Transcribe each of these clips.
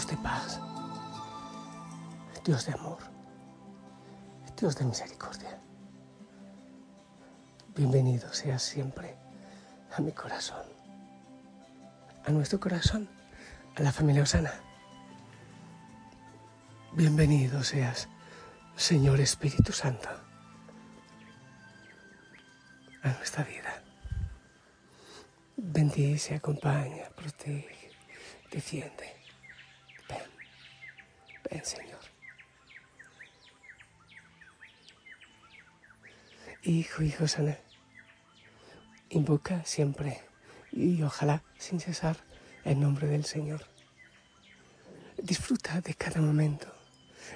Dios de paz, Dios de amor, Dios de misericordia. Bienvenido seas siempre a mi corazón, a nuestro corazón, a la familia Osana. Bienvenido seas, Señor Espíritu Santo, a nuestra vida. Bendice, acompaña, protege, defiende. Ven, Señor. Hijo, hijo sana, invoca siempre y ojalá sin cesar el nombre del Señor. Disfruta de cada momento,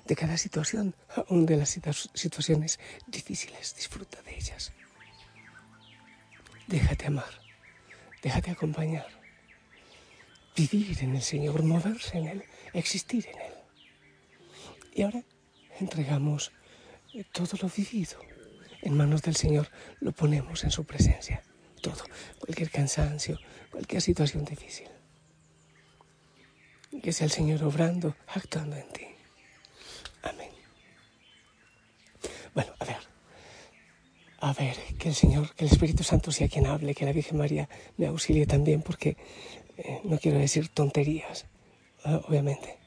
de cada situación, aún de las situaciones difíciles, disfruta de ellas. Déjate amar, déjate acompañar, vivir en el Señor, moverse en Él, existir en Él. Y ahora entregamos todo lo vivido en manos del Señor, lo ponemos en su presencia, todo, cualquier cansancio, cualquier situación difícil. Que sea el Señor obrando, actuando en ti. Amén. Bueno, a ver. A ver, que el Señor, que el Espíritu Santo sea quien hable, que la Virgen María me auxilie también, porque eh, no quiero decir tonterías, uh, obviamente.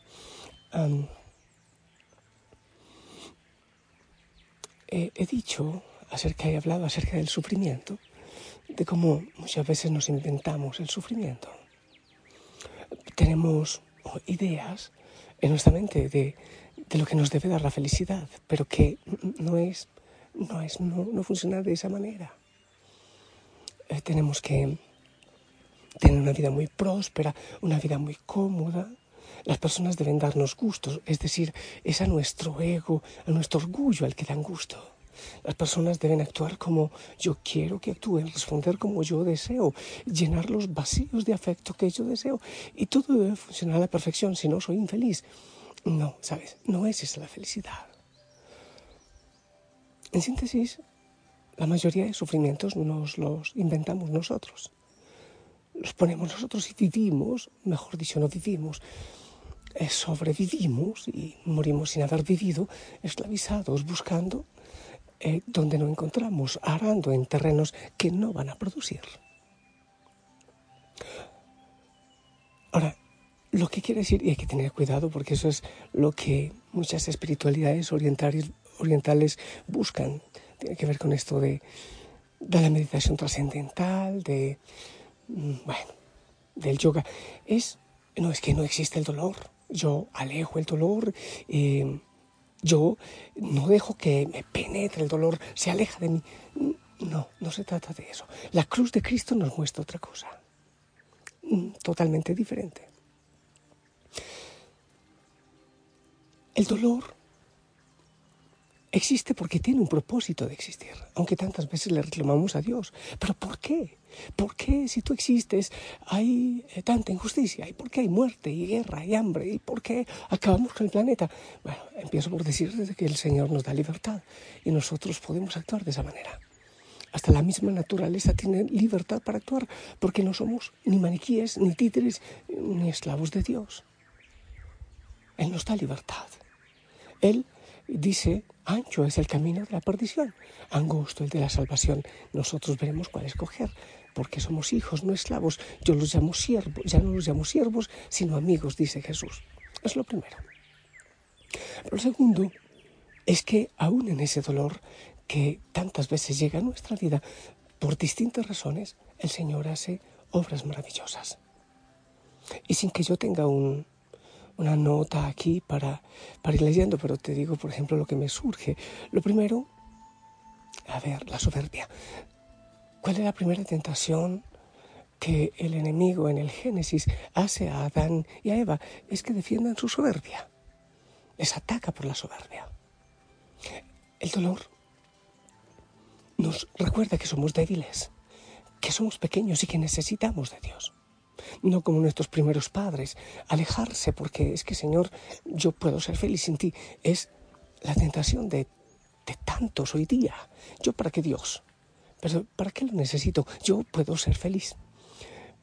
Eh, he dicho acerca, he hablado acerca del sufrimiento, de cómo muchas veces nos inventamos el sufrimiento. Tenemos ideas en nuestra mente de, de lo que nos debe dar la felicidad, pero que no es, no es, no, no funciona de esa manera. Eh, tenemos que tener una vida muy próspera, una vida muy cómoda. Las personas deben darnos gustos, es decir, es a nuestro ego, a nuestro orgullo al que dan gusto. Las personas deben actuar como yo quiero que actúen, responder como yo deseo, llenar los vacíos de afecto que yo deseo. Y todo debe funcionar a la perfección, si no soy infeliz. No, ¿sabes? No es esa la felicidad. En síntesis, la mayoría de sufrimientos nos los inventamos nosotros. Los ponemos nosotros y vivimos, mejor dicho, no vivimos, eh, sobrevivimos y morimos sin haber vivido, esclavizados, buscando eh, donde no encontramos, arando en terrenos que no van a producir. Ahora, lo que quiere decir, y hay que tener cuidado porque eso es lo que muchas espiritualidades orientales, orientales buscan, tiene que ver con esto de, de la meditación trascendental, de, bueno, del yoga, es, no es que no existe el dolor, yo alejo el dolor, eh, yo no dejo que me penetre el dolor, se aleja de mí. No, no se trata de eso. La cruz de Cristo nos muestra otra cosa, mm, totalmente diferente. El dolor existe porque tiene un propósito de existir, aunque tantas veces le reclamamos a Dios. ¿Pero por qué? ¿Por qué si tú existes hay eh, tanta injusticia? ¿Y por qué hay muerte y guerra y hambre? ¿Y por qué acabamos con el planeta? Bueno, empiezo por decir que el Señor nos da libertad y nosotros podemos actuar de esa manera. Hasta la misma naturaleza tiene libertad para actuar porque no somos ni maniquíes, ni títeres, ni esclavos de Dios. Él nos da libertad. Él dice, ancho es el camino de la perdición, angosto el de la salvación. Nosotros veremos cuál escoger, porque somos hijos, no esclavos. Yo los llamo siervos, ya no los llamo siervos, sino amigos, dice Jesús. Es lo primero. Lo segundo es que aún en ese dolor que tantas veces llega a nuestra vida, por distintas razones, el Señor hace obras maravillosas. Y sin que yo tenga un, una nota aquí para, para ir leyendo, pero te digo, por ejemplo, lo que me surge. Lo primero, a ver, la soberbia. ¿Cuál es la primera tentación que el enemigo en el Génesis hace a Adán y a Eva? Es que defiendan su soberbia. Les ataca por la soberbia. El dolor nos recuerda que somos débiles, que somos pequeños y que necesitamos de Dios. No como nuestros primeros padres, alejarse porque es que Señor, yo puedo ser feliz sin ti. Es la tentación de, de tantos hoy día. Yo para qué Dios, pero ¿para qué lo necesito? Yo puedo ser feliz.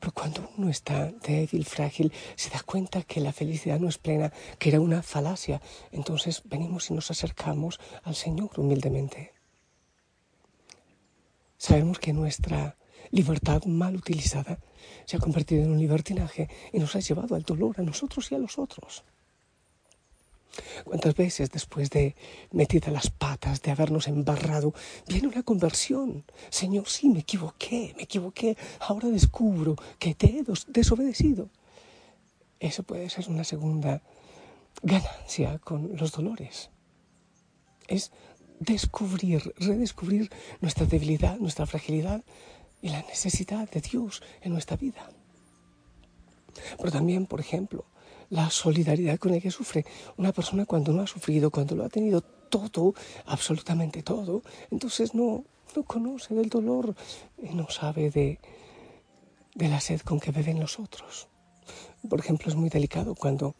Pero cuando uno está débil, frágil, se da cuenta que la felicidad no es plena, que era una falacia. Entonces venimos y nos acercamos al Señor humildemente. Sabemos que nuestra libertad mal utilizada se ha convertido en un libertinaje y nos ha llevado al dolor a nosotros y a los otros. ¿Cuántas veces después de metida las patas, de habernos embarrado, viene una conversión? Señor, sí, me equivoqué, me equivoqué, ahora descubro que te he desobedecido. Eso puede ser una segunda ganancia con los dolores. Es descubrir, redescubrir nuestra debilidad, nuestra fragilidad y la necesidad de Dios en nuestra vida. Pero también, por ejemplo, la solidaridad con el que sufre. Una persona cuando no ha sufrido, cuando lo ha tenido todo, absolutamente todo, entonces no, no conoce del dolor y no sabe de, de la sed con que beben los otros. Por ejemplo, es muy delicado cuando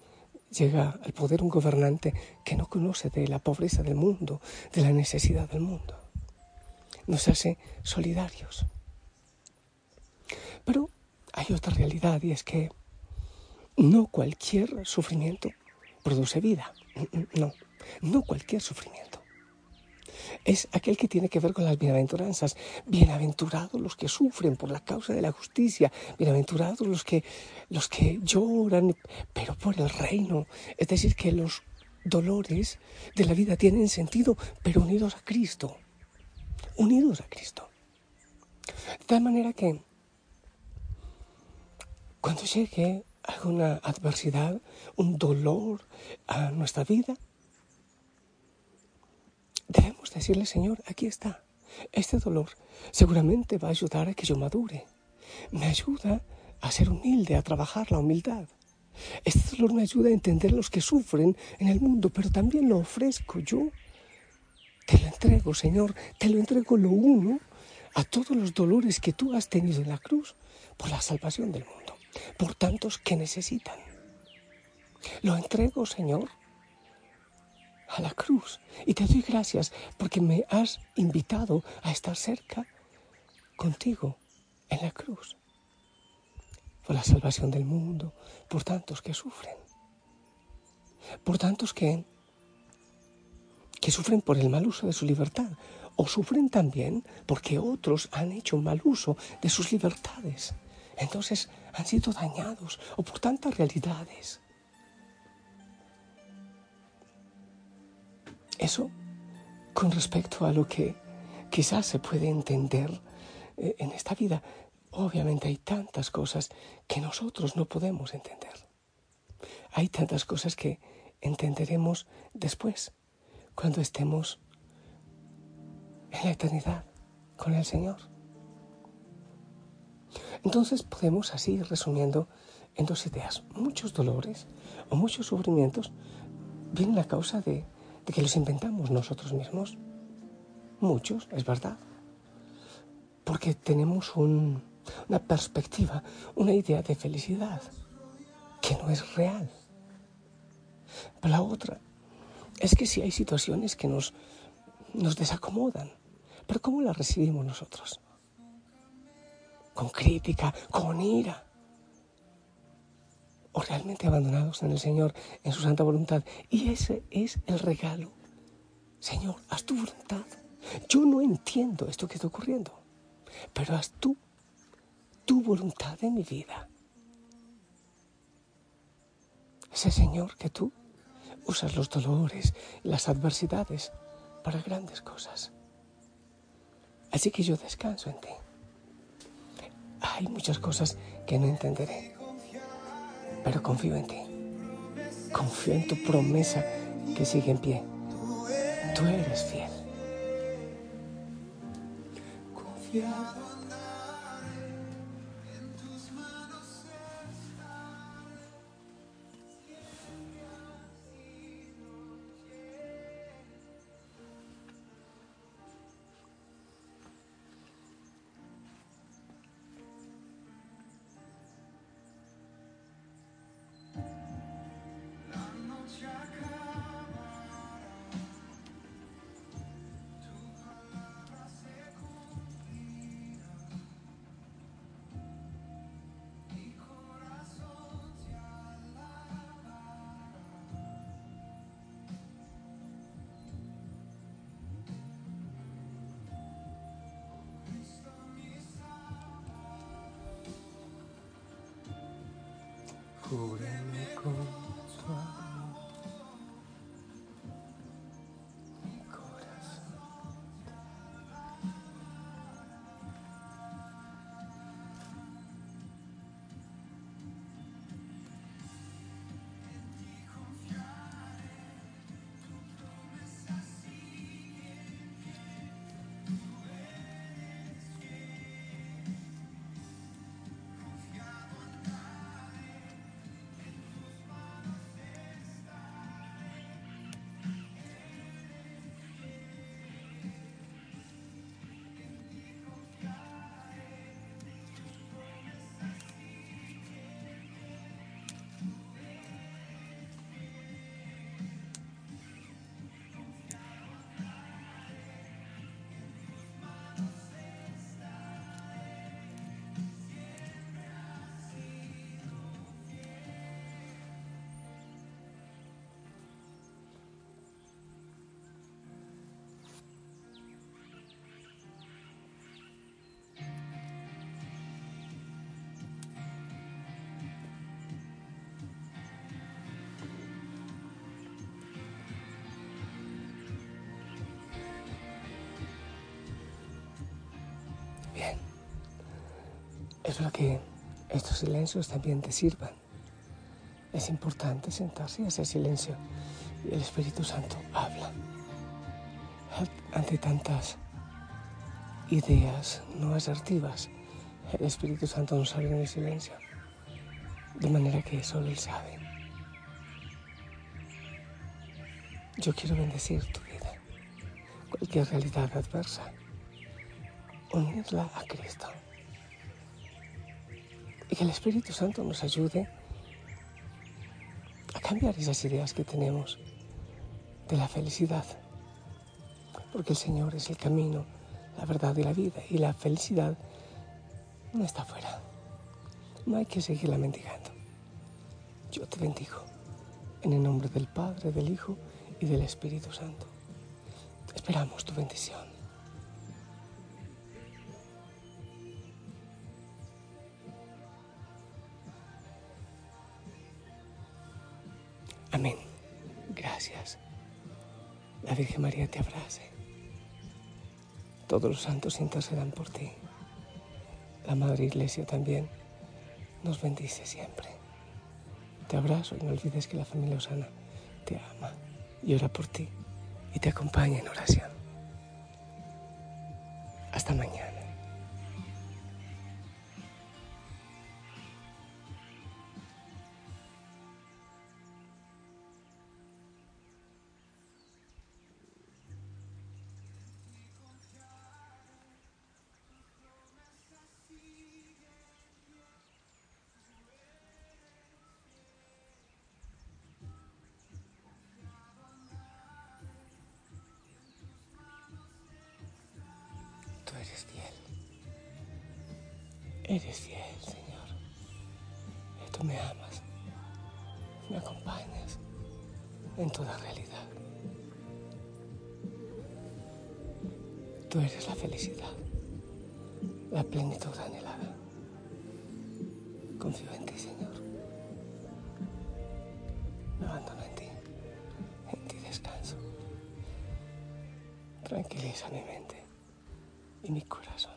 llega al poder un gobernante que no conoce de la pobreza del mundo, de la necesidad del mundo. Nos hace solidarios. Pero hay otra realidad y es que no cualquier sufrimiento produce vida. No, no cualquier sufrimiento. Es aquel que tiene que ver con las bienaventuranzas. Bienaventurados los que sufren por la causa de la justicia. Bienaventurados los que, los que lloran, pero por el reino. Es decir, que los dolores de la vida tienen sentido, pero unidos a Cristo. Unidos a Cristo. De tal manera que cuando llegue alguna adversidad, un dolor a nuestra vida, debemos decirle, Señor, aquí está. Este dolor seguramente va a ayudar a que yo madure. Me ayuda a ser humilde, a trabajar la humildad. Este dolor me ayuda a entender los que sufren en el mundo, pero también lo ofrezco yo. Te lo entrego, Señor, te lo entrego lo uno a todos los dolores que tú has tenido en la cruz por la salvación del mundo por tantos que necesitan. Lo entrego, Señor, a la cruz y te doy gracias porque me has invitado a estar cerca contigo en la cruz, por la salvación del mundo, por tantos que sufren, por tantos que, que sufren por el mal uso de su libertad o sufren también porque otros han hecho mal uso de sus libertades. Entonces han sido dañados o por tantas realidades. Eso con respecto a lo que quizás se puede entender eh, en esta vida. Obviamente hay tantas cosas que nosotros no podemos entender. Hay tantas cosas que entenderemos después, cuando estemos en la eternidad con el Señor. Entonces podemos así resumiendo en dos ideas. Muchos dolores o muchos sufrimientos vienen a causa de, que los inventamos nosotros mismos. Muchos, es verdad. Porque tenemos una perspectiva, una idea de felicidad que no es real. Pero la otra es que si hay situaciones que nos, nos desacomodan, pero ¿cómo las recibimos nosotros? Con crítica, con ira. O realmente abandonados en el Señor, en su santa voluntad. Y ese es el regalo. Señor, haz tu voluntad. Yo no entiendo esto que está ocurriendo, pero haz tú tu voluntad en mi vida. Ese Señor que tú usas los dolores, las adversidades para grandes cosas. Así que yo descanso en ti. Hay muchas cosas que no entenderé, pero confío en ti. Confío en tu promesa que sigue en pie. Tú eres fiel. Coccoli. Espero que estos silencios también te sirvan. Es importante sentarse y hacer silencio. Y el Espíritu Santo habla. Ante tantas ideas no asertivas, el Espíritu Santo nos habla en el silencio. De manera que solo Él sabe. Yo quiero bendecir tu vida. Cualquier realidad adversa unirla a Cristo. Y que el Espíritu Santo nos ayude a cambiar esas ideas que tenemos de la felicidad. Porque el Señor es el camino, la verdad y la vida. Y la felicidad no está afuera. No hay que seguirla mendigando. Yo te bendigo en el nombre del Padre, del Hijo y del Espíritu Santo. Esperamos tu bendición. Amén. Gracias. La Virgen María te abrace. Todos los santos intercedan por ti. La Madre Iglesia también nos bendice siempre. Te abrazo y no olvides que la familia Osana te ama y ora por ti y te acompaña en oración. Hasta mañana. Eres fiel. Eres fiel, Señor. Tú me amas. Me acompañas en toda realidad. Tú eres la felicidad, la plenitud anhelada. Confío en ti, Señor. Me abandono en ti. En ti descanso. Tranquiliza mi mente y mi corazón.